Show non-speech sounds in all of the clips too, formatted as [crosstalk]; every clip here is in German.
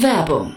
Werbung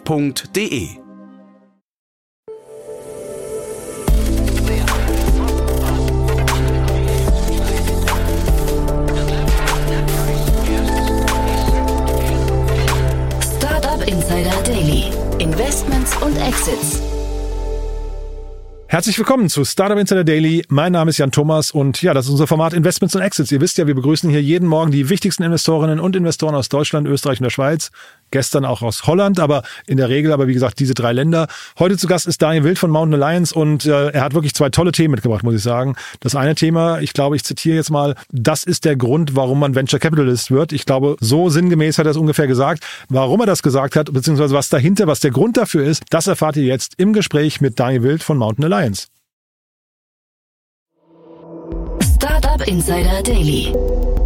www.ftf.de Startup Insider Daily. Investments und Exits. Herzlich willkommen zu Startup Insider Daily. Mein Name ist Jan Thomas und ja, das ist unser Format Investments und Exits. Ihr wisst ja, wir begrüßen hier jeden Morgen die wichtigsten Investorinnen und Investoren aus Deutschland, Österreich und der Schweiz gestern auch aus Holland, aber in der Regel aber wie gesagt diese drei Länder. Heute zu Gast ist Daniel Wild von Mountain Alliance und äh, er hat wirklich zwei tolle Themen mitgebracht, muss ich sagen. Das eine Thema, ich glaube, ich zitiere jetzt mal, das ist der Grund, warum man Venture Capitalist wird. Ich glaube, so sinngemäß hat er es ungefähr gesagt. Warum er das gesagt hat, beziehungsweise was dahinter, was der Grund dafür ist, das erfahrt ihr jetzt im Gespräch mit Daniel Wild von Mountain Alliance. Startup Insider Daily.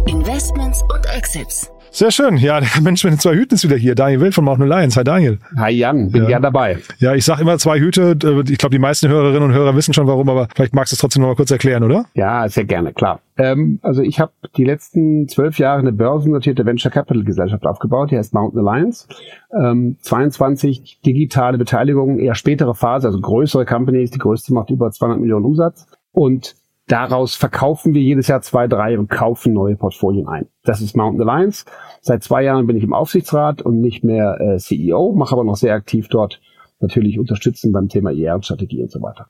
Investments und Exits. Sehr schön. Ja, der [laughs] Mensch mit den zwei Hüten ist wieder hier. Daniel Wild von Mountain Alliance. Hi Daniel. Hi Jan, bin ja. gern dabei. Ja, ich sage immer zwei Hüte. Ich glaube, die meisten Hörerinnen und Hörer wissen schon warum, aber vielleicht magst du es trotzdem noch mal kurz erklären, oder? Ja, sehr gerne, klar. Ähm, also ich habe die letzten zwölf Jahre eine börsennotierte Venture Capital Gesellschaft aufgebaut, die heißt Mountain Alliance. Ähm, 22 digitale Beteiligungen, eher spätere Phase, also größere Companies. Die größte macht über 200 Millionen Umsatz. Und Daraus verkaufen wir jedes Jahr zwei, drei und kaufen neue Portfolien ein. Das ist Mountain Alliance. Seit zwei Jahren bin ich im Aufsichtsrat und nicht mehr äh, CEO, mache aber noch sehr aktiv dort natürlich unterstützen beim Thema IR-Strategie und so weiter.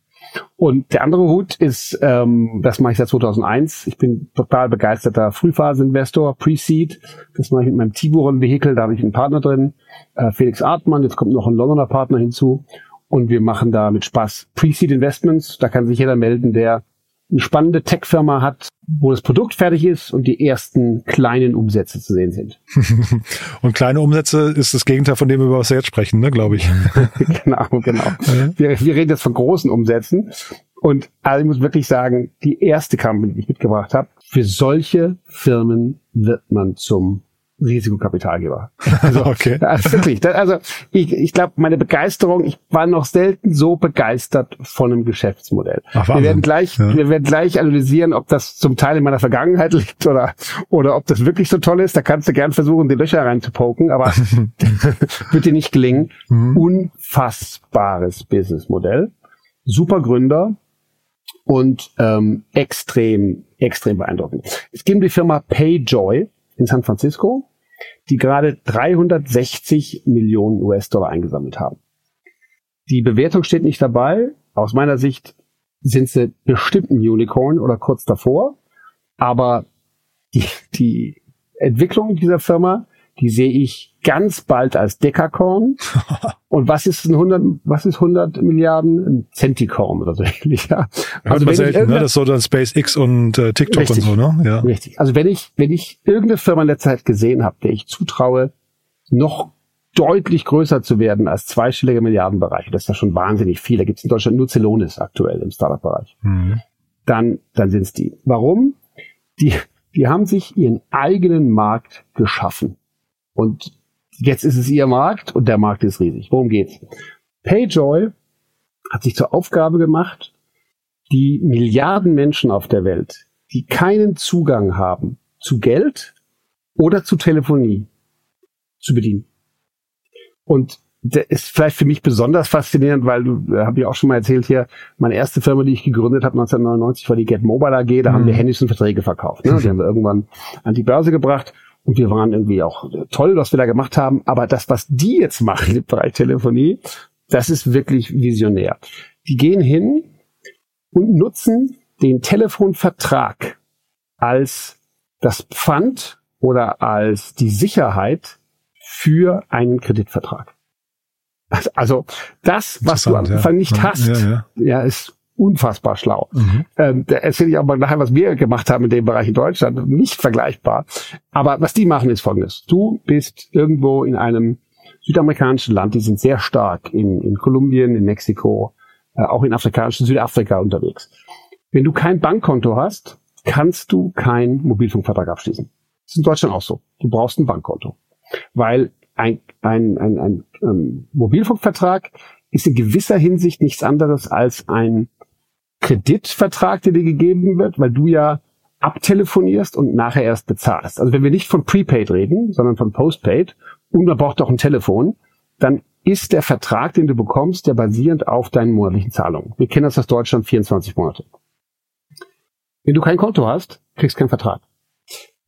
Und der andere Hut ist, ähm, das mache ich seit 2001. Ich bin total begeisterter Frühphase-Investor, Pre-Seed. Das mache ich mit meinem Tiburon-Vehikel, da habe ich einen Partner drin, äh, Felix Artmann. Jetzt kommt noch ein Londoner Partner hinzu. Und wir machen da mit Spaß Pre-Seed Investments. Da kann sich jeder melden, der eine spannende Tech-Firma hat, wo das Produkt fertig ist und die ersten kleinen Umsätze zu sehen sind. [laughs] und kleine Umsätze ist das Gegenteil von dem, über was wir jetzt sprechen, ne, glaube ich. [laughs] genau, genau. Wir, wir reden jetzt von großen Umsätzen. Und also ich muss wirklich sagen, die erste Company, die ich mitgebracht habe, für solche Firmen wird man zum Risikokapitalgeber. [laughs] Also, okay. Also wirklich. Also ich, ich glaube, meine Begeisterung, ich war noch selten so begeistert von einem Geschäftsmodell. Ach, wir werden gleich, ja. wir werden gleich analysieren, ob das zum Teil in meiner Vergangenheit [laughs] liegt oder oder ob das wirklich so toll ist. Da kannst du gern versuchen, die Löcher reinzupoken, aber [laughs] wird dir nicht gelingen. Mhm. Unfassbares Businessmodell, super Gründer und ähm, extrem extrem beeindruckend. Es gibt die Firma PayJoy in San Francisco, die gerade 360 Millionen US-Dollar eingesammelt haben. Die Bewertung steht nicht dabei. Aus meiner Sicht sind sie bestimmt ein Unicorn oder kurz davor. Aber die, die Entwicklung dieser Firma die sehe ich ganz bald als Dekakorn. [laughs] Und was ist ein 100, was ist 100 Milliarden? Ein Centikorn oder so ähnlich, ja. Also wenn selten, ne? Das ist so dann SpaceX und äh, TikTok richtig, und so, ne? Ja. Richtig. Also wenn ich, wenn ich irgendeine Firma in der Zeit gesehen habe, der ich zutraue, noch deutlich größer zu werden als zweistellige Milliardenbereiche, das ist ja schon wahnsinnig viel. Da gibt es in Deutschland nur Celonis aktuell im Startup-Bereich. Mhm. Dann, dann sind es die. Warum? Die, die haben sich ihren eigenen Markt geschaffen. Und jetzt ist es ihr Markt und der Markt ist riesig. Worum geht's? Payjoy hat sich zur Aufgabe gemacht, die Milliarden Menschen auf der Welt, die keinen Zugang haben zu Geld oder zu Telefonie, zu bedienen. Und der ist vielleicht für mich besonders faszinierend, weil du, äh, habe ich auch schon mal erzählt hier, meine erste Firma, die ich gegründet habe 1999, war die Get Mobile AG, da mhm. haben wir Handys und Verträge verkauft. Ne? Die [laughs] haben wir irgendwann an die Börse gebracht und wir waren irgendwie auch toll, was wir da gemacht haben. Aber das, was die jetzt machen im Bereich Telefonie, das ist wirklich visionär. Die gehen hin und nutzen den Telefonvertrag als das Pfand oder als die Sicherheit für einen Kreditvertrag. Also das, was du am Anfang ja. nicht hast, ja, ja. ja, ist unfassbar schlau. Mhm. Ähm, da erzähle ich auch mal nachher, was wir gemacht haben in dem Bereich in Deutschland. Nicht vergleichbar. Aber was die machen, ist folgendes. Du bist irgendwo in einem südamerikanischen Land, die sind sehr stark in, in Kolumbien, in Mexiko, äh, auch in afrikanischen Südafrika unterwegs. Wenn du kein Bankkonto hast, kannst du keinen Mobilfunkvertrag abschließen. Das ist in Deutschland auch so. Du brauchst ein Bankkonto. Weil ein, ein, ein, ein ähm, Mobilfunkvertrag ist in gewisser Hinsicht nichts anderes als ein Kreditvertrag, der dir gegeben wird, weil du ja abtelefonierst und nachher erst bezahlst. Also wenn wir nicht von Prepaid reden, sondern von Postpaid und man braucht auch ein Telefon, dann ist der Vertrag, den du bekommst, der basierend auf deinen monatlichen Zahlungen. Wir kennen das aus Deutschland 24 Monate. Wenn du kein Konto hast, kriegst du keinen Vertrag.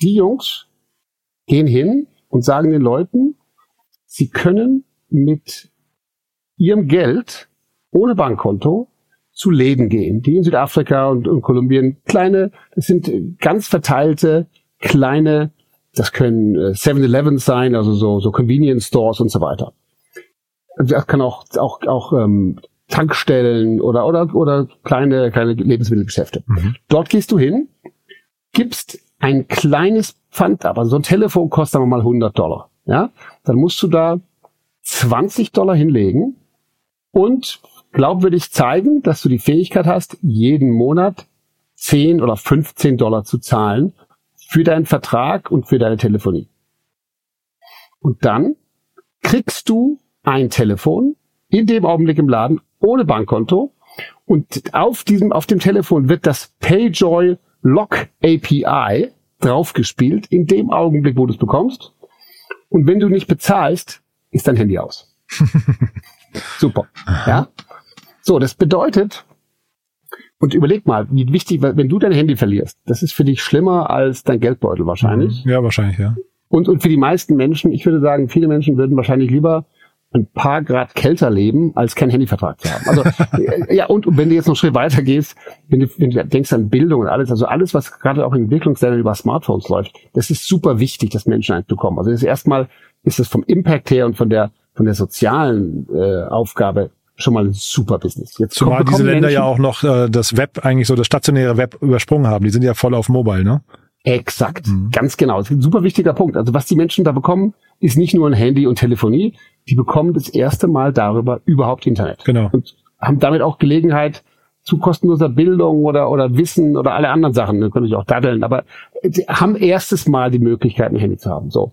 Die Jungs gehen hin und sagen den Leuten, sie können mit ihrem Geld ohne Bankkonto zu Läden gehen, die in Südafrika und, und Kolumbien kleine, das sind ganz verteilte kleine, das können 7-Eleven äh, sein, also so, so Convenience Stores und so weiter. Das kann auch, auch, auch ähm, Tankstellen oder, oder, oder kleine, kleine Lebensmittelgeschäfte. Mhm. Dort gehst du hin, gibst ein kleines Pfand ab. Also so ein Telefon kostet mal 100 Dollar. Ja, dann musst du da 20 Dollar hinlegen und glaubwürdig zeigen, dass du die Fähigkeit hast, jeden Monat 10 oder 15 Dollar zu zahlen für deinen Vertrag und für deine Telefonie. Und dann kriegst du ein Telefon in dem Augenblick im Laden ohne Bankkonto und auf diesem, auf dem Telefon wird das PayJoy Lock API draufgespielt in dem Augenblick, wo du es bekommst. Und wenn du nicht bezahlst, ist dein Handy aus. [laughs] Super. Ja. So, das bedeutet, und überleg mal, wie wichtig, wenn du dein Handy verlierst, das ist für dich schlimmer als dein Geldbeutel wahrscheinlich. Mhm. Ja, wahrscheinlich, ja. Und, und für die meisten Menschen, ich würde sagen, viele Menschen würden wahrscheinlich lieber ein paar Grad kälter leben, als keinen Handyvertrag zu haben. Also [laughs] ja, und, und wenn du jetzt noch einen Schritt weiter gehst, wenn du, wenn du denkst an Bildung und alles, also alles, was gerade auch in Entwicklungsländern über Smartphones läuft, das ist super wichtig, dass Menschen eins bekommen. Also das ist erstmal ist es vom Impact her und von der von der sozialen äh, Aufgabe schon mal ein super Business. Jetzt Zumal diese Länder Menschen, ja auch noch äh, das Web eigentlich so das stationäre Web übersprungen haben. Die sind ja voll auf Mobile, ne? Exakt, mhm. ganz genau. Das ist ein super wichtiger Punkt. Also was die Menschen da bekommen, ist nicht nur ein Handy und Telefonie, die bekommen das erste Mal darüber überhaupt Internet. Genau. Und haben damit auch Gelegenheit zu kostenloser Bildung oder, oder Wissen oder alle anderen Sachen, da können sich auch daddeln, aber sie haben erstes Mal die Möglichkeit, ein Handy zu haben. So.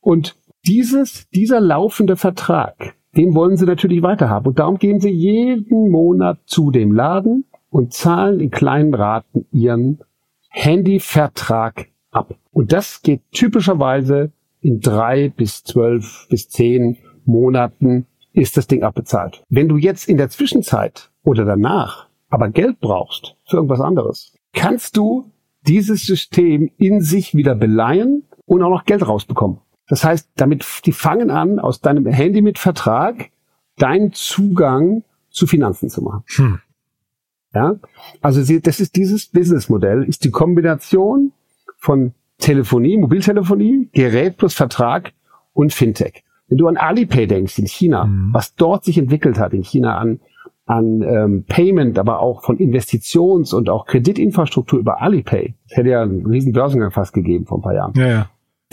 Und dieses, dieser laufende Vertrag, den wollen sie natürlich weiterhaben. Und darum gehen sie jeden Monat zu dem Laden und zahlen in kleinen Raten ihren Handyvertrag ab. Und das geht typischerweise in drei bis zwölf bis zehn Monaten ist das Ding abbezahlt. Wenn du jetzt in der Zwischenzeit oder danach aber Geld brauchst für irgendwas anderes, kannst du dieses System in sich wieder beleihen und auch noch Geld rausbekommen. Das heißt, damit, die fangen an, aus deinem Handy mit Vertrag deinen Zugang zu Finanzen zu machen. Hm. Ja, also das ist dieses Businessmodell, ist die Kombination von Telefonie, Mobiltelefonie, Gerät plus Vertrag und Fintech. Wenn du an Alipay denkst in China, mhm. was dort sich entwickelt hat in China an, an ähm, Payment, aber auch von Investitions- und auch Kreditinfrastruktur über Alipay, das hätte ja einen riesen Börsengang fast gegeben vor ein paar Jahren. Ja, ja.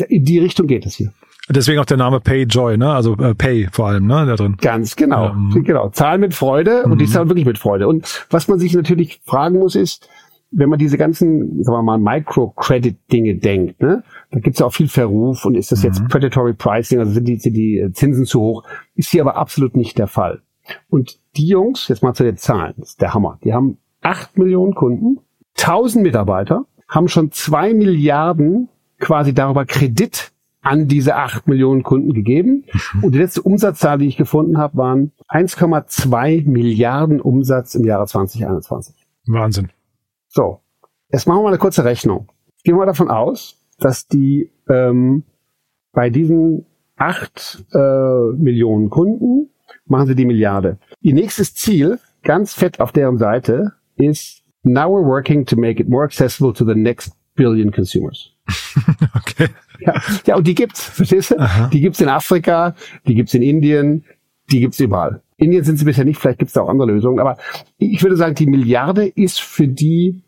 In die Richtung geht es hier. Deswegen auch der Name PayJoy, ne? Also äh, Pay vor allem, ne? Da drin. Ganz genau, ähm. genau. Zahlen mit Freude und mhm. die zahlen wirklich mit Freude. Und was man sich natürlich fragen muss, ist, wenn man diese ganzen, sagen wir mal, Microcredit-Dinge denkt, ne, da gibt's ja auch viel Verruf und ist das mhm. jetzt Predatory Pricing, also sind die, sind die Zinsen zu hoch, ist hier aber absolut nicht der Fall. Und die Jungs, jetzt mal zu den Zahlen, das ist der Hammer, die haben acht Millionen Kunden, tausend Mitarbeiter, haben schon zwei Milliarden quasi darüber Kredit an diese acht Millionen Kunden gegeben. Mhm. Und die letzte Umsatzzahl, die ich gefunden habe, waren 1,2 Milliarden Umsatz im Jahre 2021. Wahnsinn. So, jetzt machen wir mal eine kurze Rechnung. Gehen wir davon aus, dass die ähm, bei diesen acht äh, Millionen Kunden machen sie die Milliarde. Ihr nächstes Ziel, ganz fett auf deren Seite, ist Now we're working to make it more accessible to the next billion consumers. [laughs] okay. Ja, ja, und die gibt's, verstehst du? Aha. Die gibt's in Afrika, die gibt's in Indien, die gibt's überall. Indien sind sie bisher nicht, vielleicht gibt's da auch andere Lösungen, aber ich würde sagen, die Milliarde ist für die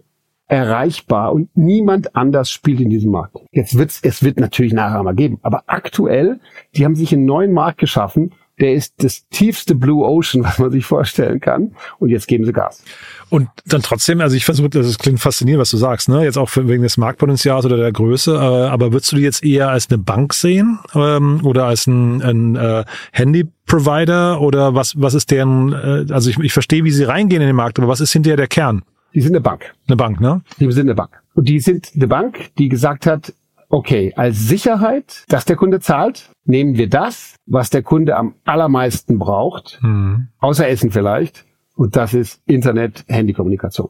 erreichbar und niemand anders spielt in diesem Markt. Jetzt wird's, es wird natürlich nachher mal geben, aber aktuell, die haben sich einen neuen Markt geschaffen, der ist das tiefste Blue Ocean, [laughs] was man sich vorstellen kann. Und jetzt geben sie Gas. Und dann trotzdem, also ich versuche, das klingt faszinierend, was du sagst, ne? Jetzt auch wegen des Marktpotenzials oder der Größe, äh, aber würdest du die jetzt eher als eine Bank sehen ähm, oder als ein, ein äh, Handy-Provider oder was, was ist deren, äh, also ich, ich verstehe, wie sie reingehen in den Markt, aber was ist hinterher der Kern? Die sind eine Bank. Eine Bank, ne? Die sind eine Bank. Und die sind eine Bank, die gesagt hat, okay, als Sicherheit, dass der Kunde zahlt, nehmen wir das, was der Kunde am allermeisten braucht, mhm. außer Essen vielleicht, und das ist Internet, Handykommunikation.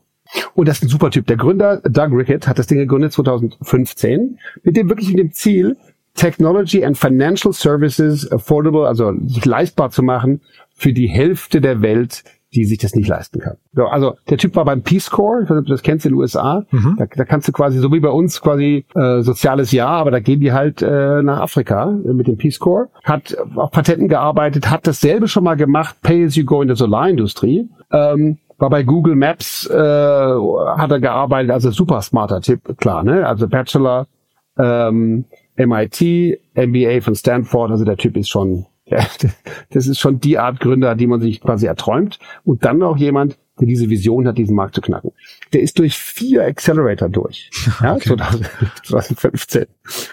Und das ist ein super Typ. Der Gründer, Doug Rickett, hat das Ding gegründet 2015, mit dem wirklich mit dem Ziel, Technology and Financial Services affordable, also sich leistbar zu machen für die Hälfte der Welt, die sich das nicht leisten kann. So, also der Typ war beim Peace Corps, ich weiß nicht, ob du das kennst in den USA. Mhm. Da, da, kannst du quasi, so wie bei uns quasi äh, soziales Jahr, aber da gehen die halt äh, nach Afrika äh, mit dem Peace Corps. Hat auf Patenten gearbeitet, hat dasselbe schon mal gemacht, Pay as you go in der Solarindustrie. Ähm, war bei Google Maps, äh, hat er gearbeitet, also super smarter Tipp, klar, ne? Also Bachelor, ähm, MIT, MBA von Stanford, also der Typ ist schon ja, [laughs] das ist schon die Art Gründer, die man sich quasi erträumt. Und dann noch jemand, der diese Vision hat, diesen Markt zu knacken. Der ist durch vier Accelerator durch. [laughs] Ja, okay. 2015.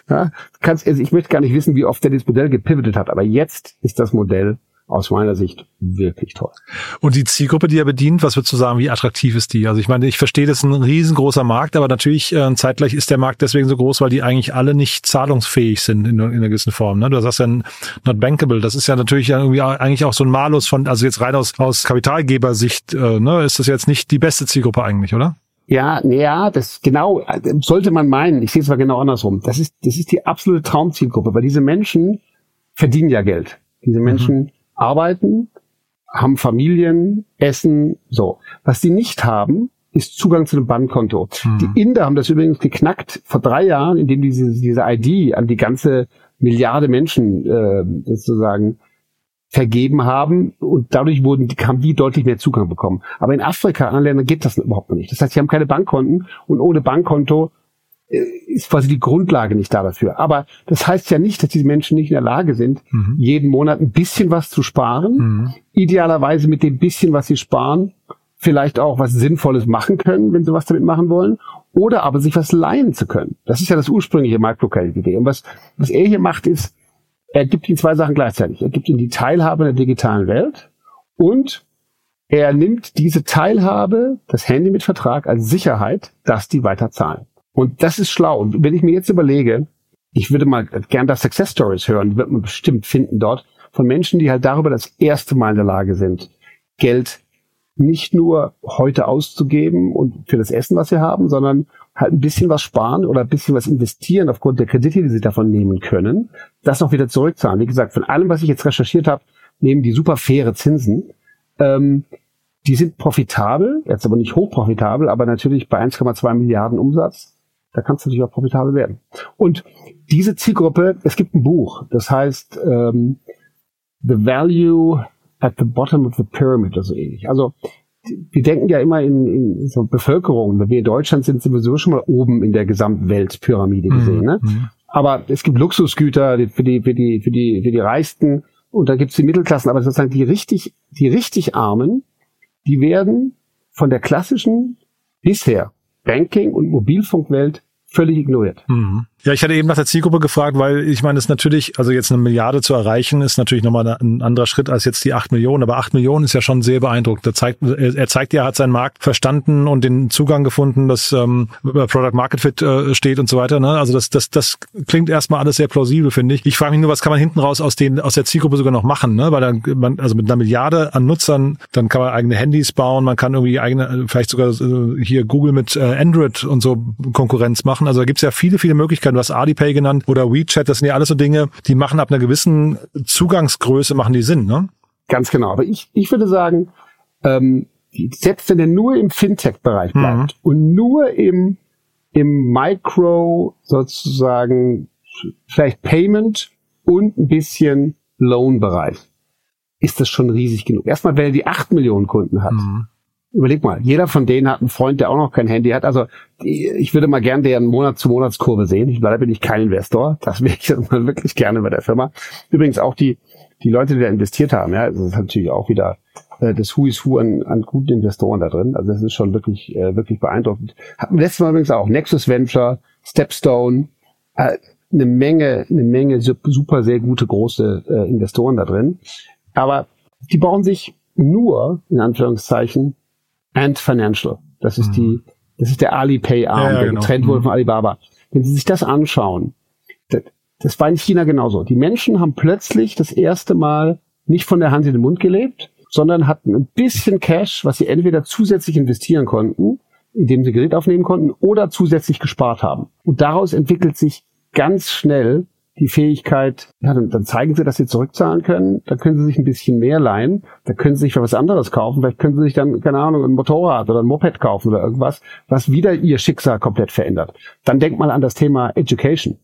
Ja, kannst, also ich möchte gar nicht wissen, wie oft der dieses Modell gepivotet hat, aber jetzt ist das Modell aus meiner Sicht wirklich toll. Und die Zielgruppe, die er bedient, was würdest du sagen, wie attraktiv ist die? Also ich meine, ich verstehe, das ist ein riesengroßer Markt, aber natürlich äh, zeitgleich ist der Markt deswegen so groß, weil die eigentlich alle nicht zahlungsfähig sind in, in einer gewissen Form. Ne? Du sagst ja not bankable. Das ist ja natürlich irgendwie eigentlich auch so ein Malus von, also jetzt rein aus, aus Kapitalgebersicht, äh, ne, ist das jetzt nicht die beste Zielgruppe eigentlich, oder? Ja, ja, das genau sollte man meinen. Ich sehe es aber genau andersrum. Das ist das ist die absolute Traumzielgruppe, weil diese Menschen verdienen ja Geld. Diese mhm. Menschen mhm arbeiten, haben Familien, essen, so. Was die nicht haben, ist Zugang zu einem Bankkonto. Hm. Die Inder haben das übrigens geknackt vor drei Jahren, indem diese, diese ID an die ganze Milliarde Menschen äh, sozusagen vergeben haben und dadurch wurden, haben die deutlich mehr Zugang bekommen. Aber in Afrika, anderen Ländern geht das überhaupt noch nicht. Das heißt, sie haben keine Bankkonten und ohne Bankkonto ist quasi die Grundlage nicht da dafür. Aber das heißt ja nicht, dass diese Menschen nicht in der Lage sind, mhm. jeden Monat ein bisschen was zu sparen. Mhm. Idealerweise mit dem bisschen, was sie sparen, vielleicht auch was Sinnvolles machen können, wenn sie was damit machen wollen. Oder aber sich was leihen zu können. Das ist ja das ursprüngliche Microcredit-Idee. Und was, was er hier macht, ist, er gibt ihnen zwei Sachen gleichzeitig. Er gibt ihnen die Teilhabe in der digitalen Welt und er nimmt diese Teilhabe, das Handy mit Vertrag als Sicherheit, dass die weiter zahlen. Und das ist schlau. Und wenn ich mir jetzt überlege, ich würde mal gern da Success Stories hören, wird man bestimmt finden dort, von Menschen, die halt darüber das erste Mal in der Lage sind, Geld nicht nur heute auszugeben und für das Essen, was sie haben, sondern halt ein bisschen was sparen oder ein bisschen was investieren aufgrund der Kredite, die sie davon nehmen können, das noch wieder zurückzahlen. Wie gesagt, von allem, was ich jetzt recherchiert habe, nehmen die super faire Zinsen. Ähm, die sind profitabel, jetzt aber nicht hochprofitabel, aber natürlich bei 1,2 Milliarden Umsatz da kannst du natürlich auch profitabel werden. Und diese Zielgruppe, es gibt ein Buch, das heißt ähm, The Value at the Bottom of the Pyramid oder so ähnlich. Also wir denken ja immer in, in so Bevölkerung. Wenn wir in Deutschland sind, sowieso schon mal oben in der Gesamtweltpyramide mhm. gesehen. Ne? Mhm. Aber es gibt Luxusgüter für die, für die, für die, für die Reichsten und da gibt's die Mittelklassen. Aber sozusagen die richtig, die richtig Armen, die werden von der klassischen bisher Banking- und Mobilfunkwelt völlig ignoriert. Mhm. Ja, ich hatte eben nach der Zielgruppe gefragt, weil ich meine, es natürlich, also jetzt eine Milliarde zu erreichen, ist natürlich nochmal ein anderer Schritt als jetzt die acht Millionen. Aber acht Millionen ist ja schon sehr beeindruckend. Er zeigt, er zeigt ja, er hat seinen Markt verstanden und den Zugang gefunden, dass ähm, Product Market Fit äh, steht und so weiter. Ne? Also das, das, das klingt erstmal alles sehr plausibel, finde ich. Ich frage mich nur, was kann man hinten raus aus den, aus der Zielgruppe sogar noch machen? Ne? Weil dann, man, also mit einer Milliarde an Nutzern, dann kann man eigene Handys bauen, man kann irgendwie eigene, vielleicht sogar äh, hier Google mit äh, Android und so Konkurrenz machen. Also da gibt's ja viele, viele Möglichkeiten. Du hast Alipay genannt oder WeChat, das sind ja alles so Dinge, die machen ab einer gewissen Zugangsgröße, machen die Sinn, ne? Ganz genau. Aber ich, ich würde sagen, ähm, selbst wenn er nur im Fintech-Bereich mhm. bleibt mhm. und nur im, im Micro sozusagen vielleicht Payment und ein bisschen Loan-Bereich, ist das schon riesig genug. Erstmal, wenn er die acht Millionen Kunden hat. Mhm. Überleg mal, jeder von denen hat einen Freund, der auch noch kein Handy hat. Also ich würde mal gern deren Monat-zu-Monatskurve sehen. Ich, leider bin ich kein Investor. Das wäre ich [laughs] wirklich gerne bei der Firma. Übrigens auch die, die Leute, die da investiert haben, ja, das ist natürlich auch wieder äh, das Who is Who an, an guten Investoren da drin. Also das ist schon wirklich, äh, wirklich beeindruckend. Hatten wir letztes Mal übrigens auch Nexus Venture, Stepstone, äh, eine Menge, eine Menge super sehr gute große äh, Investoren da drin. Aber die bauen sich nur, in Anführungszeichen, and Financial. Das ist mhm. die, das ist der Alipay-Arm, ja, ja, der genau. getrennt wurde mhm. von Alibaba. Wenn Sie sich das anschauen, das, das war in China genauso. Die Menschen haben plötzlich das erste Mal nicht von der Hand in den Mund gelebt, sondern hatten ein bisschen Cash, was sie entweder zusätzlich investieren konnten, indem sie Gerät aufnehmen konnten, oder zusätzlich gespart haben. Und daraus entwickelt sich ganz schnell die Fähigkeit, ja, dann, dann zeigen sie, dass sie zurückzahlen können, dann können sie sich ein bisschen mehr leihen, dann können sie sich für was anderes kaufen, vielleicht können sie sich dann, keine Ahnung, ein Motorrad oder ein Moped kaufen oder irgendwas, was wieder ihr Schicksal komplett verändert. Dann denkt mal an das Thema Education.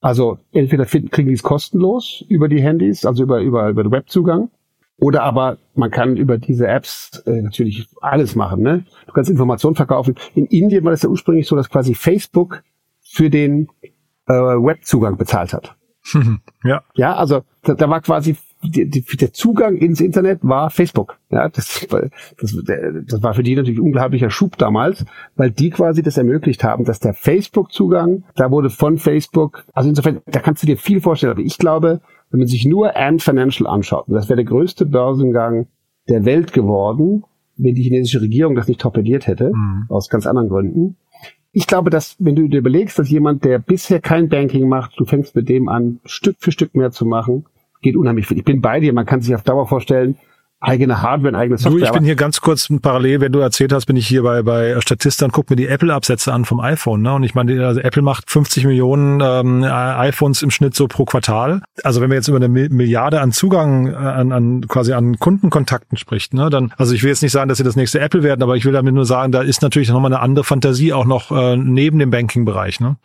Also entweder finden, kriegen die es kostenlos über die Handys, also über, über, über den Webzugang, oder aber man kann über diese Apps äh, natürlich alles machen. Ne? Du kannst Informationen verkaufen. In Indien war das ja ursprünglich so, dass quasi Facebook für den äh, Webzugang bezahlt hat. [laughs] ja. Ja, also da, da war quasi die, die, der Zugang ins Internet war Facebook. Ja, das, das, das war für die natürlich unglaublicher Schub damals, weil die quasi das ermöglicht haben, dass der Facebook-Zugang, da wurde von Facebook, also insofern, da kannst du dir viel vorstellen. Aber ich glaube, wenn man sich nur Ant Financial anschaut, und das wäre der größte Börsengang der Welt geworden, wenn die chinesische Regierung das nicht torpediert hätte, mhm. aus ganz anderen Gründen, ich glaube, dass wenn du dir überlegst, dass jemand, der bisher kein Banking macht, du fängst mit dem an, Stück für Stück mehr zu machen, geht unheimlich viel. Ich bin bei dir, man kann sich auf Dauer vorstellen, eigene Hardware, eigene Software. Du, ich bin hier ganz kurz parallel, wenn du erzählt hast, bin ich hier bei, bei Statista und guck mir die Apple-Absätze an vom iPhone. Ne? Und ich meine, also Apple macht 50 Millionen ähm, iPhones im Schnitt so pro Quartal. Also wenn wir jetzt über eine Milliarde an Zugang äh, an, an quasi an Kundenkontakten spricht, ne, dann, also ich will jetzt nicht sagen, dass sie das nächste Apple werden, aber ich will damit nur sagen, da ist natürlich nochmal eine andere Fantasie auch noch äh, neben dem Banking-Bereich. Ne?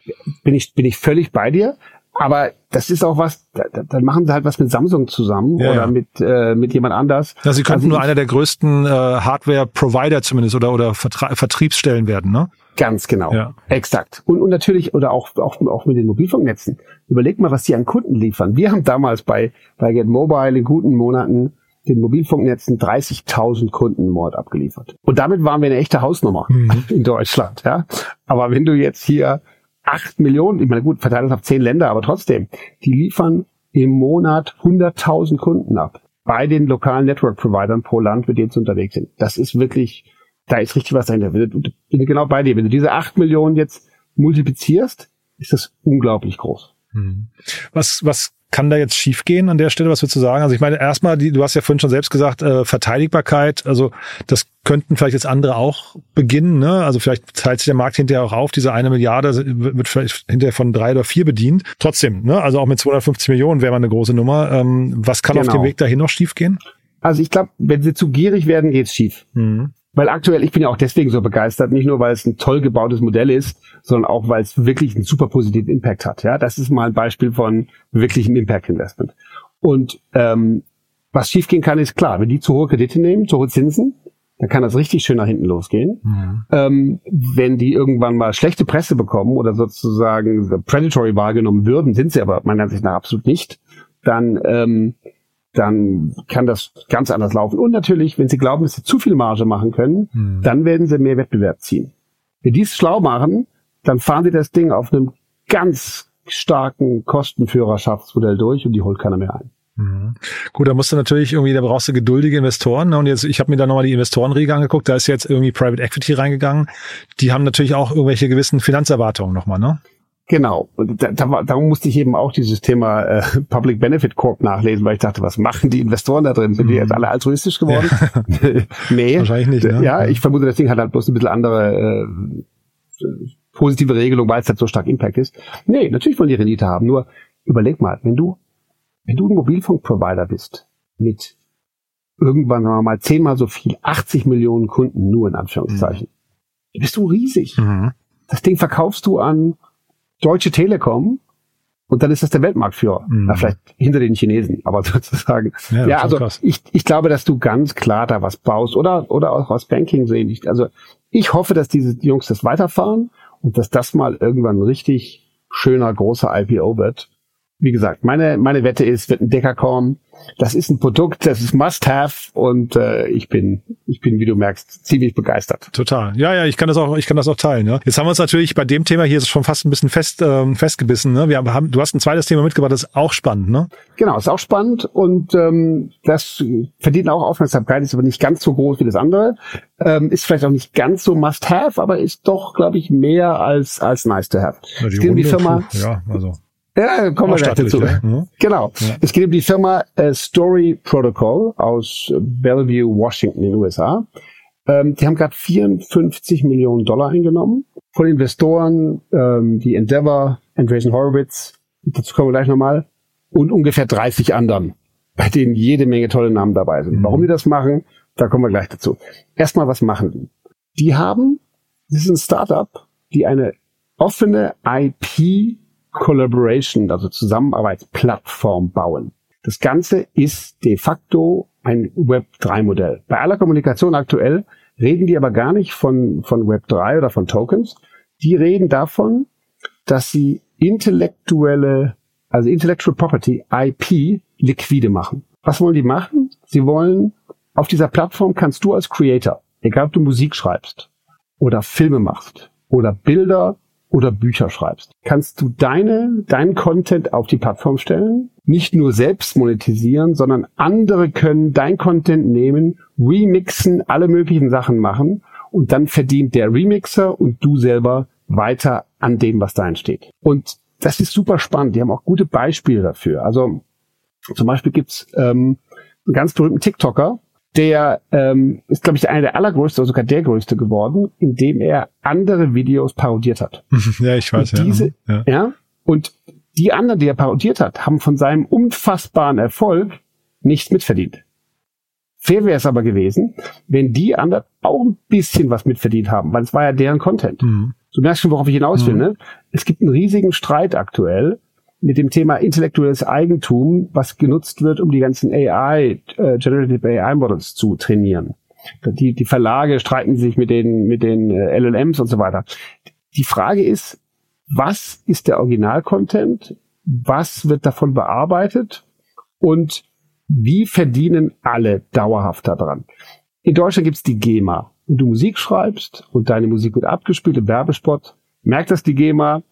Bin ich, bin ich völlig bei dir. Aber das ist auch was, da, dann machen sie halt was mit Samsung zusammen ja, oder ja. mit äh, mit jemand anders. Ja, sie könnten also nur einer der größten äh, Hardware-Provider zumindest oder oder Vertra Vertriebsstellen werden, ne? Ganz genau, ja. exakt. Und, und natürlich oder auch, auch auch mit den Mobilfunknetzen. Überleg mal, was die an Kunden liefern. Wir haben damals bei bei Get Mobile in guten Monaten den Mobilfunknetzen 30.000 Kunden Monat abgeliefert. Und damit waren wir eine echte Hausnummer mhm. [laughs] in Deutschland. Ja, aber wenn du jetzt hier acht Millionen, ich meine gut, verteilt auf zehn Länder, aber trotzdem, die liefern im Monat 100.000 Kunden ab bei den lokalen Network-Providern pro Land, mit denen sie unterwegs sind. Das ist wirklich, da ist richtig was dahinter. Bin genau bei dir. Wenn du diese acht Millionen jetzt multiplizierst, ist das unglaublich groß. Hm. Was, was kann da jetzt schiefgehen an der Stelle? Was würdest du sagen? Also ich meine, erstmal, die, du hast ja vorhin schon selbst gesagt, äh, Verteidigbarkeit, also das könnten vielleicht jetzt andere auch beginnen. Ne? Also vielleicht teilt sich der Markt hinterher auch auf. Diese eine Milliarde wird vielleicht hinterher von drei oder vier bedient. Trotzdem, ne? also auch mit 250 Millionen wäre man eine große Nummer. Ähm, was kann genau. auf dem Weg dahin noch schiefgehen? Also ich glaube, wenn sie zu gierig werden, geht's schief. Mhm. Weil aktuell, ich bin ja auch deswegen so begeistert, nicht nur, weil es ein toll gebautes Modell ist, sondern auch, weil es wirklich einen super positiven Impact hat. Ja, das ist mal ein Beispiel von wirklichem Impact-Investment. Und ähm, was schiefgehen kann, ist klar, wenn die zu hohe Kredite nehmen, zu hohe Zinsen, dann kann das richtig schön nach hinten losgehen. Mhm. Ähm, wenn die irgendwann mal schlechte Presse bekommen oder sozusagen predatory wahrgenommen würden, sind sie aber meiner Ansicht nach absolut nicht, dann ähm, dann kann das ganz anders laufen. Und natürlich, wenn Sie glauben, dass Sie zu viel Marge machen können, hm. dann werden Sie mehr Wettbewerb ziehen. Wenn die es schlau machen, dann fahren Sie das Ding auf einem ganz starken Kostenführerschaftsmodell durch und die holt keiner mehr ein. Mhm. Gut, da musst du natürlich irgendwie, da brauchst du geduldige Investoren. Ne? Und jetzt, ich habe mir da nochmal die Investorenriege angeguckt, da ist jetzt irgendwie Private Equity reingegangen. Die haben natürlich auch irgendwelche gewissen Finanzerwartungen nochmal, ne? Genau. Und da, da, da musste ich eben auch dieses Thema äh, Public Benefit Corp nachlesen, weil ich dachte, was machen die Investoren da drin? Sind die jetzt mhm. alle altruistisch geworden? Ja. [laughs] nee. Wahrscheinlich nicht. Ne? Ja, ich vermute, das Ding hat halt bloß ein bisschen andere äh, positive Regelung, weil es halt so stark Impact ist. Nee, natürlich wollen die Rendite haben. Nur überleg mal, wenn du, wenn du ein Mobilfunkprovider bist mit irgendwann sagen wir mal zehnmal so viel, 80 Millionen Kunden nur in Anführungszeichen, mhm. bist du riesig. Mhm. Das Ding verkaufst du an Deutsche Telekom und dann ist das der Weltmarktführer. Mhm. Ja, vielleicht hinter den Chinesen, [laughs] aber sozusagen. Ja, ja also ich, ich glaube, dass du ganz klar da was baust oder, oder auch aus Banking sehen. Ich, also ich hoffe, dass diese Jungs das weiterfahren und dass das mal irgendwann richtig schöner, großer IPO wird wie gesagt, meine, meine Wette ist, wird ein Deckerkorn. Das ist ein Produkt, das ist Must-Have und äh, ich bin, ich bin, wie du merkst, ziemlich begeistert. Total. Ja, ja, ich kann das auch, ich kann das auch teilen. Ja. Jetzt haben wir uns natürlich bei dem Thema hier schon fast ein bisschen fest ähm, festgebissen. Ne? Wir haben, du hast ein zweites Thema mitgebracht, das ist auch spannend, ne? Genau, ist auch spannend und ähm, das verdient auch Aufmerksamkeit, ist aber nicht ganz so groß wie das andere. Ähm, ist vielleicht auch nicht ganz so Must-Have, aber ist doch, glaube ich, mehr als als Nice to Have. Ja, die, die Firma. Ja, also ja, kommen wir gleich dazu. Ja. Mhm. Genau. Ja. Es geht um die Firma äh, Story Protocol aus Bellevue, Washington in den USA. Ähm, die haben gerade 54 Millionen Dollar eingenommen von Investoren ähm, wie Endeavor, Andreessen Horowitz, dazu kommen wir gleich nochmal, und ungefähr 30 anderen, bei denen jede Menge tolle Namen dabei sind. Mhm. Warum die das machen, da kommen wir gleich dazu. Erstmal, was machen die? Die haben, das ist ein Startup, die eine offene IP Collaboration, also Zusammenarbeitsplattform bauen. Das Ganze ist de facto ein Web3-Modell. Bei aller Kommunikation aktuell reden die aber gar nicht von, von Web3 oder von Tokens. Die reden davon, dass sie intellektuelle, also Intellectual Property, IP, liquide machen. Was wollen die machen? Sie wollen, auf dieser Plattform kannst du als Creator, egal ob du Musik schreibst oder Filme machst oder Bilder oder Bücher schreibst, kannst du deine, deinen Content auf die Plattform stellen, nicht nur selbst monetisieren, sondern andere können dein Content nehmen, remixen, alle möglichen Sachen machen und dann verdient der Remixer und du selber weiter an dem, was da entsteht. Und das ist super spannend. Die haben auch gute Beispiele dafür. Also zum Beispiel gibt's ähm, einen ganz berühmten TikToker, der ähm, ist, glaube ich, einer der allergrößte, oder sogar der größte geworden, indem er andere Videos parodiert hat. [laughs] ja, ich weiß, und diese, ja. ja. Und die anderen, die er parodiert hat, haben von seinem unfassbaren Erfolg nichts mitverdient. Fair wäre es aber gewesen, wenn die anderen auch ein bisschen was mitverdient haben, weil es war ja deren Content. Mhm. Du merkst schon, worauf ich hinaus will. Mhm. Ne? Es gibt einen riesigen Streit aktuell mit dem Thema intellektuelles Eigentum, was genutzt wird, um die ganzen AI, äh, Generative AI Models zu trainieren. Die, die Verlage streiten sich mit den, mit den äh, LLMs und so weiter. Die Frage ist, was ist der Original-Content? Was wird davon bearbeitet? Und wie verdienen alle dauerhaft daran? In Deutschland gibt's die GEMA. Wenn du Musik schreibst und deine Musik wird abgespielt im Werbespot, merkt das die GEMA,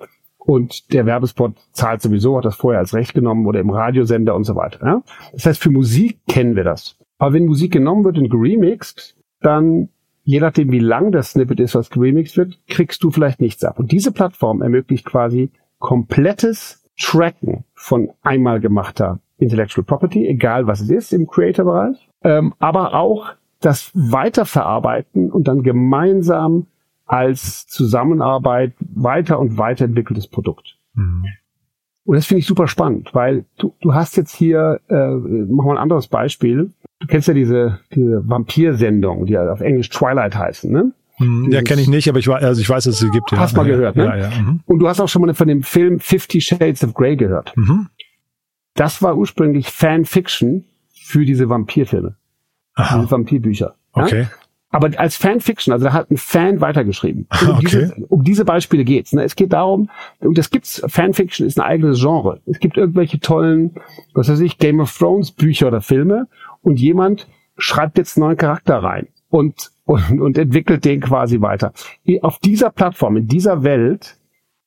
und der Werbespot zahlt sowieso, hat das vorher als Recht genommen oder im Radiosender und so weiter. Ja? Das heißt, für Musik kennen wir das. Aber wenn Musik genommen wird und geremixed, dann je nachdem, wie lang das Snippet ist, was geremixed wird, kriegst du vielleicht nichts ab. Und diese Plattform ermöglicht quasi komplettes Tracken von einmal gemachter Intellectual Property, egal was es ist im Creator-Bereich, ähm, aber auch das Weiterverarbeiten und dann gemeinsam als Zusammenarbeit weiter und weiterentwickeltes Produkt. Mhm. Und das finde ich super spannend, weil du, du hast jetzt hier, äh, machen wir ein anderes Beispiel. Du kennst ja diese, diese Vampir-Sendung, die auf Englisch Twilight heißen, ne? Mhm, ja, kenne ich nicht, aber ich, weiß, also ich weiß, dass es sie gibt. Ja. Hast mal gehört, ne? Ja, ja. Mhm. Und du hast auch schon mal von dem Film Fifty Shades of Grey gehört. Mhm. Das war ursprünglich Fanfiction für diese Vampirfilme. Aha. Diese Vampirbücher. Okay. Aber als Fanfiction, also da hat ein Fan weitergeschrieben. [laughs] Um, okay. diese, um diese Beispiele geht's. Ne? Es geht darum, und das gibt's, Fanfiction ist ein eigenes Genre. Es gibt irgendwelche tollen, was weiß ich, Game of Thrones Bücher oder Filme und jemand schreibt jetzt einen neuen Charakter rein und, und, und entwickelt den quasi weiter. Auf dieser Plattform, in dieser Welt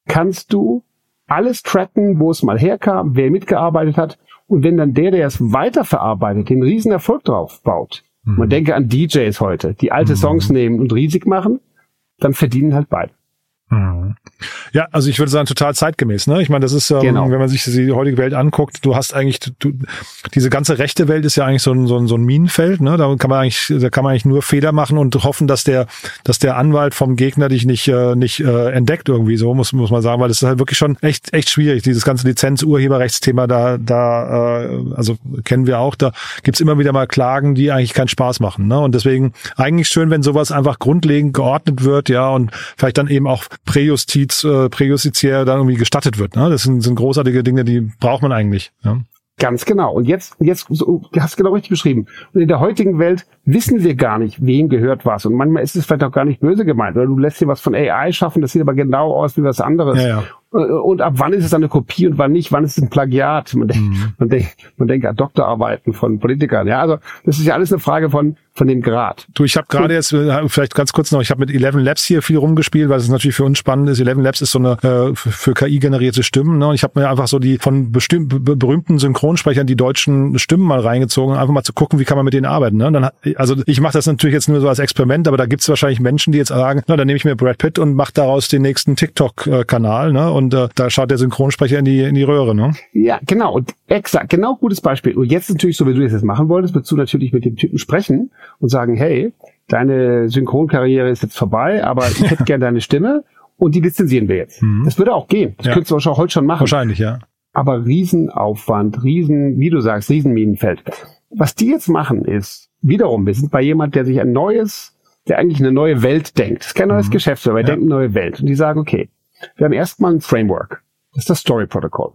kannst du alles tracken, wo es mal herkam, wer mitgearbeitet hat. Und wenn dann der, der es weiterverarbeitet, den riesen Erfolg drauf baut, man mhm. denke an DJs heute, die alte mhm. Songs nehmen und riesig machen, dann verdienen halt beide. Mhm. Ja, also ich würde sagen, total zeitgemäß. Ne? Ich meine, das ist, ähm, genau. wenn man sich die heutige Welt anguckt, du hast eigentlich, du, diese ganze rechte Welt ist ja eigentlich so ein, so ein, so ein Minenfeld. Ne? Da kann man eigentlich, da kann man eigentlich nur Fehler machen und hoffen, dass der, dass der Anwalt vom Gegner dich nicht, äh, nicht äh, entdeckt irgendwie. So muss muss man sagen, weil das ist halt wirklich schon echt, echt schwierig. Dieses ganze Lizenz-Urheberrechtsthema, da, da, äh, also kennen wir auch. Da gibt's immer wieder mal Klagen, die eigentlich keinen Spaß machen. Ne? Und deswegen eigentlich schön, wenn sowas einfach grundlegend geordnet wird, ja, und vielleicht dann eben auch Präjustiz, äh, präjustiziär dann irgendwie gestattet wird. Ne? Das sind, sind großartige Dinge, die braucht man eigentlich. Ja? Ganz genau. Und jetzt, jetzt, so, du hast genau richtig beschrieben. Und in der heutigen Welt wissen wir gar nicht, wem gehört was. Und manchmal ist es vielleicht auch gar nicht böse gemeint, weil du lässt dir was von AI schaffen, das sieht aber genau aus wie was anderes. Ja, ja. Und ab wann ist es eine Kopie und wann nicht? Wann ist es ein Plagiat? Man, denkt, Mhm. man, denkt, man denkt an Doktorarbeiten von Politikern. Ja, also das ist ja alles eine Frage von von dem Grad. Du, ich habe gerade jetzt, äh, vielleicht ganz kurz noch, ich habe mit Eleven Labs hier viel rumgespielt, weil es natürlich für uns spannend ist. Eleven Labs ist so eine äh, für, KI generierte Stimmen. Ne? Und ich habe mir einfach so die von bestimmt, be- berühmten Synchronsprechern die deutschen Stimmen mal reingezogen, einfach mal zu gucken, wie kann man mit denen arbeiten. Ne? Und dann, also ich mache das natürlich jetzt nur so als Experiment, aber da gibt es wahrscheinlich Menschen, die jetzt sagen, na, dann nehme ich mir Brad Pitt und mache daraus den nächsten TikTok-Kanal. Ne? Und äh, da schaut der Synchronsprecher in die, in die Röhre. Ne? Ja, genau. Und exakt, genau gutes Beispiel. Und jetzt natürlich, so wie du das jetzt machen wolltest, willst du natürlich mit dem Typen sprechen und sagen, hey, deine Synchronkarriere ist jetzt vorbei, aber ich hätte [laughs] gerne deine Stimme und die lizenzieren wir jetzt. Das würde auch gehen. Das Ja. könntest du auch heute schon machen. Wahrscheinlich, ja. aber Riesenaufwand, Riesen, wie du sagst, Riesenminenfeld. Was die jetzt machen ist, wiederum, wir sind bei jemand, der sich ein neues, der eigentlich eine neue Welt denkt. Das ist kein neues Geschäft, aber er Ja. denkt eine neue Welt. Und die sagen, okay, wir haben erstmal ein Framework. Das ist das Story Protocol.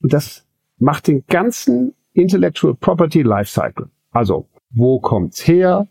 Und das macht den ganzen Intellectual Property Lifecycle. Also, wo kommt's her?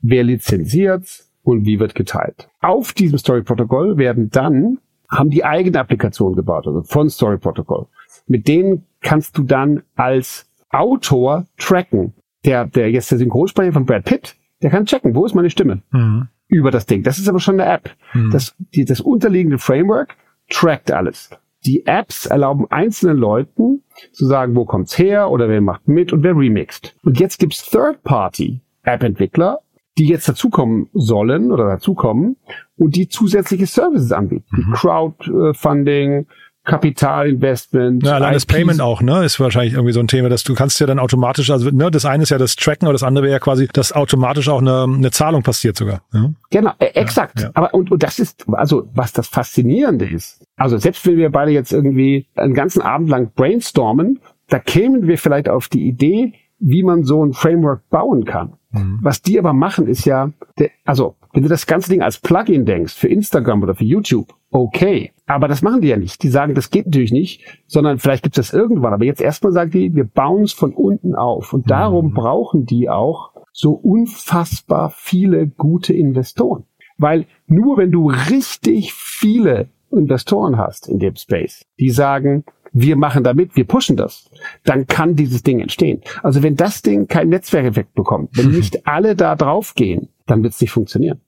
Wer lizenziert's? Und wie wird geteilt? Auf diesem Story Protocol werden dann, haben die eigene Applikation gebaut, also von Story Protocol. Mit denen kannst du dann als Autor tracken. Der, der jetzt der Synchronsprecher von Brad Pitt, der kann checken, wo ist meine Stimme? Mhm. Über das Ding. Das ist aber schon eine App. Das, die, das unterliegende Framework trackt alles. Die Apps erlauben einzelnen Leuten zu sagen, wo kommt's her oder wer macht mit und wer remixt. Und jetzt gibt's Third-Party-App-Entwickler, die jetzt dazukommen sollen oder dazukommen und die zusätzliche Services anbieten. Wie Crowdfunding, Kapitalinvestment. Ja, allein das IPs. Payment auch, ne, ist wahrscheinlich irgendwie so ein Thema, dass du kannst ja dann automatisch, also ne, das eine ist ja das Tracken, aber das andere wäre ja quasi, dass automatisch auch eine, eine Zahlung passiert sogar. Ja? Genau, äh, exakt. ja. Aber und, und das ist, also was das Faszinierende ist. Also selbst wenn wir beide jetzt irgendwie einen ganzen Abend lang brainstormen, da kämen wir vielleicht auf die Idee, wie man so ein Framework bauen kann. Was die aber machen, ist ja, der, also wenn du das ganze Ding als Plugin denkst für Instagram oder für YouTube, okay. Aber das machen die ja nicht. Die sagen, das geht natürlich nicht, sondern vielleicht gibt es das irgendwann. Aber jetzt erstmal sagen die, wir bauen es von unten auf. Und darum brauchen die auch so unfassbar viele gute Investoren. Weil nur wenn du richtig viele Investoren hast in dem Space, die sagen, wir machen damit, wir pushen das, dann kann dieses Ding entstehen. Also wenn das Ding keinen Netzwerkeffekt bekommt, wenn [laughs] nicht alle da drauf gehen, dann wird es nicht funktionieren.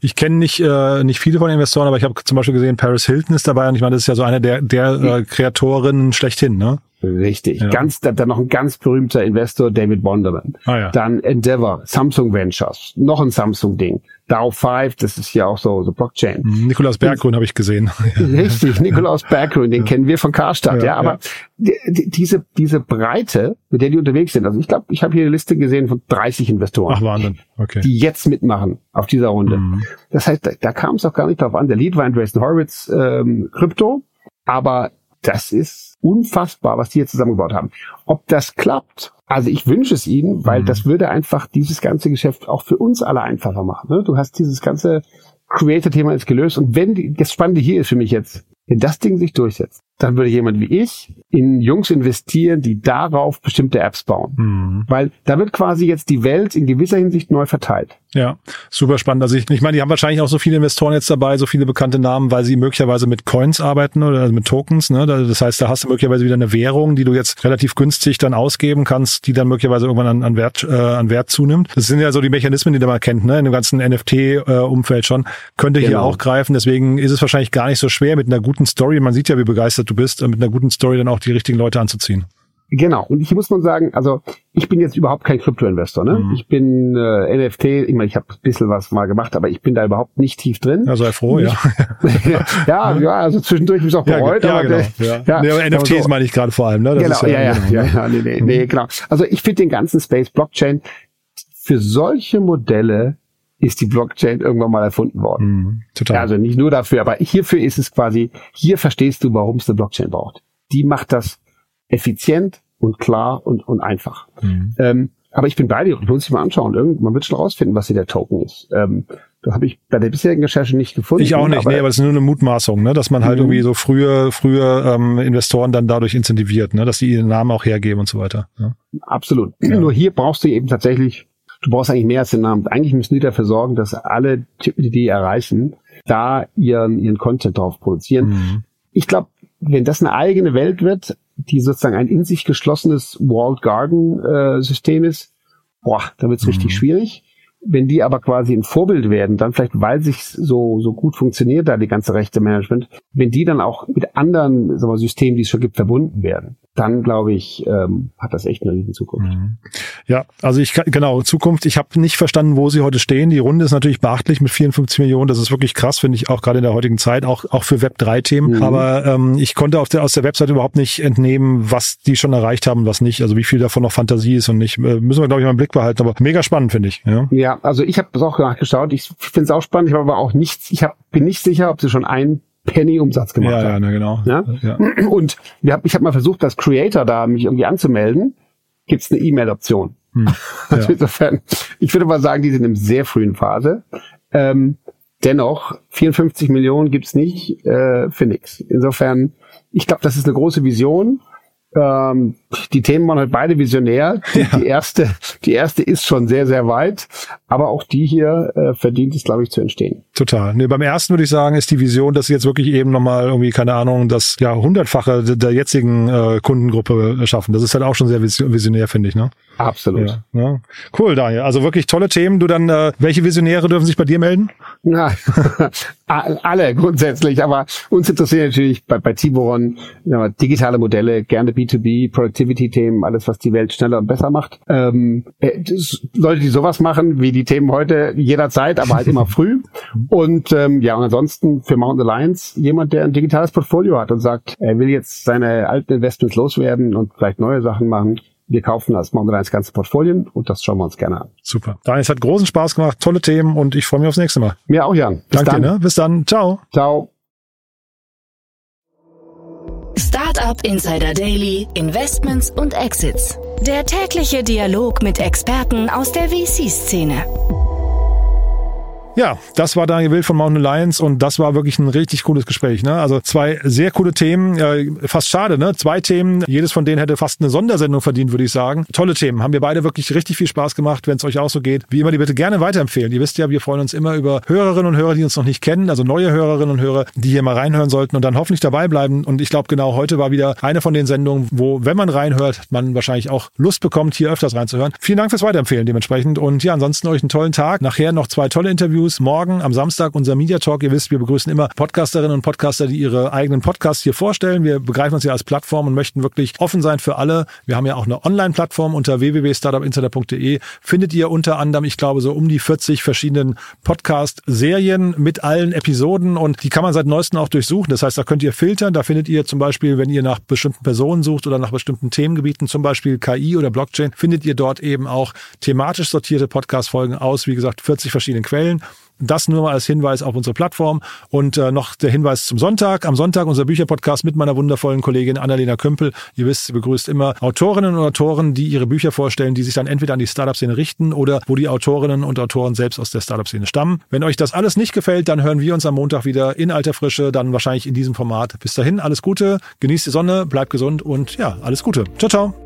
Ich kenne nicht äh, nicht viele von den Investoren, aber ich habe zum Beispiel gesehen, Paris Hilton ist dabei und ich meine, das ist ja so eine der der äh, Kreatorinnen schlechthin, ne? Richtig. Ja. Ganz, dann dann noch ein ganz berühmter Investor, David Bonderman. Ah, ja. Dann Endeavor, Samsung Ventures, noch ein Samsung-Ding. DAO 5, das ist ja auch so, so Blockchain. Nikolaus Berggrün habe ich gesehen. [laughs] Richtig, Nikolaus Berggrün, den kennen wir von Karstadt, ja, Ja, aber die, diese, diese Breite, mit der die unterwegs sind, also ich glaube, ich habe hier eine Liste gesehen von 30 Investoren, Ach Wahnsinn. Okay. die jetzt mitmachen auf dieser Runde. Mhm. Das heißt, da, da kam es auch gar nicht drauf an. Der Lead war Andreessen Horowitz ähm, Krypto, aber das ist unfassbar, was die hier zusammengebaut haben. Ob das klappt, also ich wünsche es ihnen, weil Mhm. das würde einfach dieses ganze Geschäft auch für uns alle einfacher machen. Ne? Du hast dieses ganze Creator-Thema jetzt gelöst und wenn die, das Spannende hier ist für mich jetzt, wenn das Ding sich durchsetzt, dann würde jemand wie ich in Jungs investieren, die darauf bestimmte Apps bauen. Mhm. Weil da wird quasi jetzt die Welt in gewisser Hinsicht neu verteilt. Ja, super spannend. Also ich, ich meine, die haben wahrscheinlich auch so viele Investoren jetzt dabei, so viele bekannte Namen, weil sie möglicherweise mit Coins arbeiten oder also mit Tokens. Ne? Da- Das heißt, da hast du möglicherweise wieder eine Währung, die du jetzt relativ günstig dann ausgeben kannst, die dann möglicherweise irgendwann an, an, Wert, äh, an Wert zunimmt. Das sind ja so die Mechanismen, die man kennt, ne? in dem ganzen NFT-Umfeld schon. Könnte hier Genau. auch greifen. Deswegen ist es wahrscheinlich gar nicht so schwer, mit einer guten Story, man sieht ja, wie begeistert du bist, äh, mit einer guten Story dann auch die richtigen Leute anzuziehen. Genau. Und hier muss man sagen, also ich bin jetzt überhaupt kein Krypto-Investor. Ne? Mhm. Ich bin äh, NFT, ich meine, ich habe ein bisschen was mal gemacht, aber ich bin da überhaupt nicht tief drin. Ja, sei froh, ja. [laughs] ja, ja, also zwischendurch habe ich auch Ja, bereut. ja, aber genau. der- Ja. ja, nee, NFTs so. meine ich gerade vor allem. Ne? Das genau, ist ja, ja, genau, ja, ne? ja, nee, nee, nee, genau. Also ich finde den ganzen Space Blockchain, für solche Modelle ist die Blockchain irgendwann mal erfunden worden. Mhm, total. Ja, also nicht nur dafür, aber hierfür ist es quasi, hier verstehst du, warum es eine Blockchain braucht. Die macht das effizient und klar und, und einfach. Mhm. Ähm, aber ich bin bei dir, lohnt sich mal anschauen. Irgend, man wird schon rausfinden, was hier der Token ist. Ähm, Das habe ich bei der bisherigen Recherche nicht gefunden. Ich auch nicht, aber, nee, aber es ist nur eine Mutmaßung, ne? dass man halt mhm. irgendwie so frühe, frühe ähm, Investoren dann dadurch incentiviert, ne? dass sie ihren Namen auch hergeben und so weiter. Ja? Absolut. Ja. Nur hier brauchst du eben tatsächlich, du brauchst eigentlich mehr als den Namen. Eigentlich müssen die dafür sorgen, dass alle Typen, die die erreichen, da ihren, ihren Content drauf produzieren. Mhm. Ich glaube, wenn das eine eigene Welt wird, die sozusagen ein in sich geschlossenes Walled Garden äh, System ist, boah, da wird's mhm. richtig schwierig. Wenn die aber quasi ein Vorbild werden, dann vielleicht, weil sich so, so gut funktioniert da die ganze Rechte Management, wenn die dann auch mit anderen sagen wir, Systemen, die es schon gibt, verbunden werden, dann glaube ich, ähm, hat das echt eine riesen Zukunft. Mhm. Ja, also ich kann, genau, Zukunft, ich habe nicht verstanden, wo sie heute stehen. Die Runde ist natürlich beachtlich mit 54 Millionen. Das ist wirklich krass, finde ich, auch gerade in der heutigen Zeit, auch, auch für Web3-Themen. Mhm. Aber ähm, ich konnte auf der, aus der Webseite überhaupt nicht entnehmen, was die schon erreicht haben, was nicht. Also wie viel davon noch Fantasie ist und nicht. Äh, müssen wir, glaube ich, mal im Blick behalten. Aber mega spannend, finde ich. Ja, ja also ich habe das auch nachgeschaut. Ich finde es auch spannend. Ich habe aber auch nichts, ich hab, bin nicht sicher, ob sie schon ein Penny Umsatz gemacht ja, haben. Ja, genau. Ja? ja. Und ich habe ich hab mal versucht, als Creator da mich irgendwie anzumelden. Gibt es eine E-Mail-Option? Hm. Also [laughs] ja. insofern, ich würde mal sagen, die sind in sehr frühen Phase. Ähm, dennoch, 54 Millionen gibt's nicht äh, für nix. Insofern, ich glaube, das ist eine große Vision. Ähm, die Themen waren halt beide visionär. Die, ja. die, erste, die erste ist schon sehr, sehr weit, aber auch die hier äh, verdient es, glaube ich, zu entstehen. Total. Nee, beim ersten würde ich sagen, ist die Vision, dass sie jetzt wirklich eben nochmal irgendwie, keine Ahnung, das ja hundertfache der, jetzigen äh, Kundengruppe schaffen. Das ist halt auch schon sehr visionär, finde ich, ne? Absolut. Ja, ja. Cool, Daniel. Also wirklich tolle Themen. Du dann, äh, welche Visionäre dürfen sich bei dir melden? Na, [laughs] alle grundsätzlich, aber uns interessiert natürlich bei, bei Tiburon ja, digitale Modelle, gerne B2B, Productivity-Themen, alles, was die Welt schneller und besser macht. Ähm, äh, Leute, die sowas machen, wie die Themen heute, jederzeit, aber halt immer [laughs] früh. Und ähm, ja, und ansonsten für Mountain Alliance jemand, der ein digitales Portfolio hat und sagt, er will jetzt seine alten Investments loswerden und vielleicht neue Sachen machen wir kaufen als Alliance ganze Portfolien und das schauen wir uns gerne an. Super. Daniel, es hat großen Spaß gemacht, tolle Themen und ich freue mich aufs nächste Mal. Mir auch, Jan. Bis Danke dann. Dir, ne? Bis dann. Ciao. Ciao. Startup Insider Daily, Investments und Exits. Der tägliche Dialog mit Experten aus der VC-Szene. Ja, das war Daniel Wild von Mountain Alliance und das war wirklich ein richtig cooles Gespräch. Ne? Also zwei sehr coole Themen. Äh, fast schade, ne? Zwei Themen. Jedes von denen hätte fast eine Sondersendung verdient, würde ich sagen. Tolle Themen. Haben wir beide wirklich richtig viel Spaß gemacht, wenn es euch auch so geht. Wie immer, die bitte gerne weiterempfehlen. Ihr wisst ja, wir freuen uns immer über Hörerinnen und Hörer, die uns noch nicht kennen, also neue Hörerinnen und Hörer, die hier mal reinhören sollten und dann hoffentlich dabei bleiben. Und ich glaube, genau heute war wieder eine von den Sendungen, wo, wenn man reinhört, man wahrscheinlich auch Lust bekommt, hier öfters reinzuhören. Vielen Dank fürs Weiterempfehlen dementsprechend. Und ja, ansonsten euch einen tollen Tag. Nachher noch zwei tolle Interviews. Morgen am Samstag unser Media Talk. Ihr wisst, wir begrüßen immer Podcasterinnen und Podcaster, die ihre eigenen Podcasts hier vorstellen. Wir begreifen uns ja als Plattform und möchten wirklich offen sein für alle. Wir haben ja auch eine Online-Plattform unter www.startupinsider.de. Findet ihr unter anderem, ich glaube, so um die 40 verschiedenen Podcast-Serien mit allen Episoden und die kann man seit neuestem auch durchsuchen. Das heißt, da könnt ihr filtern. Da findet ihr zum Beispiel, wenn ihr nach bestimmten Personen sucht oder nach bestimmten Themengebieten, zum Beispiel KI oder Blockchain, findet ihr dort eben auch thematisch sortierte Podcast-Folgen aus, wie gesagt, 40 verschiedenen Quellen. Das nur mal als Hinweis auf unsere Plattform. Und äh, noch der Hinweis zum Sonntag. Am Sonntag unser Bücherpodcast mit meiner wundervollen Kollegin Annalena Kümpel. Ihr wisst, sie begrüßt immer Autorinnen und Autoren, die ihre Bücher vorstellen, die sich dann entweder an die Startup-Szene richten oder wo die Autorinnen und Autoren selbst aus der Startup-Szene stammen. Wenn euch das alles nicht gefällt, dann hören wir uns am Montag wieder in alter Frische, dann wahrscheinlich in diesem Format. Bis dahin, alles Gute, genießt die Sonne, bleibt gesund und ja, alles Gute. Ciao, ciao.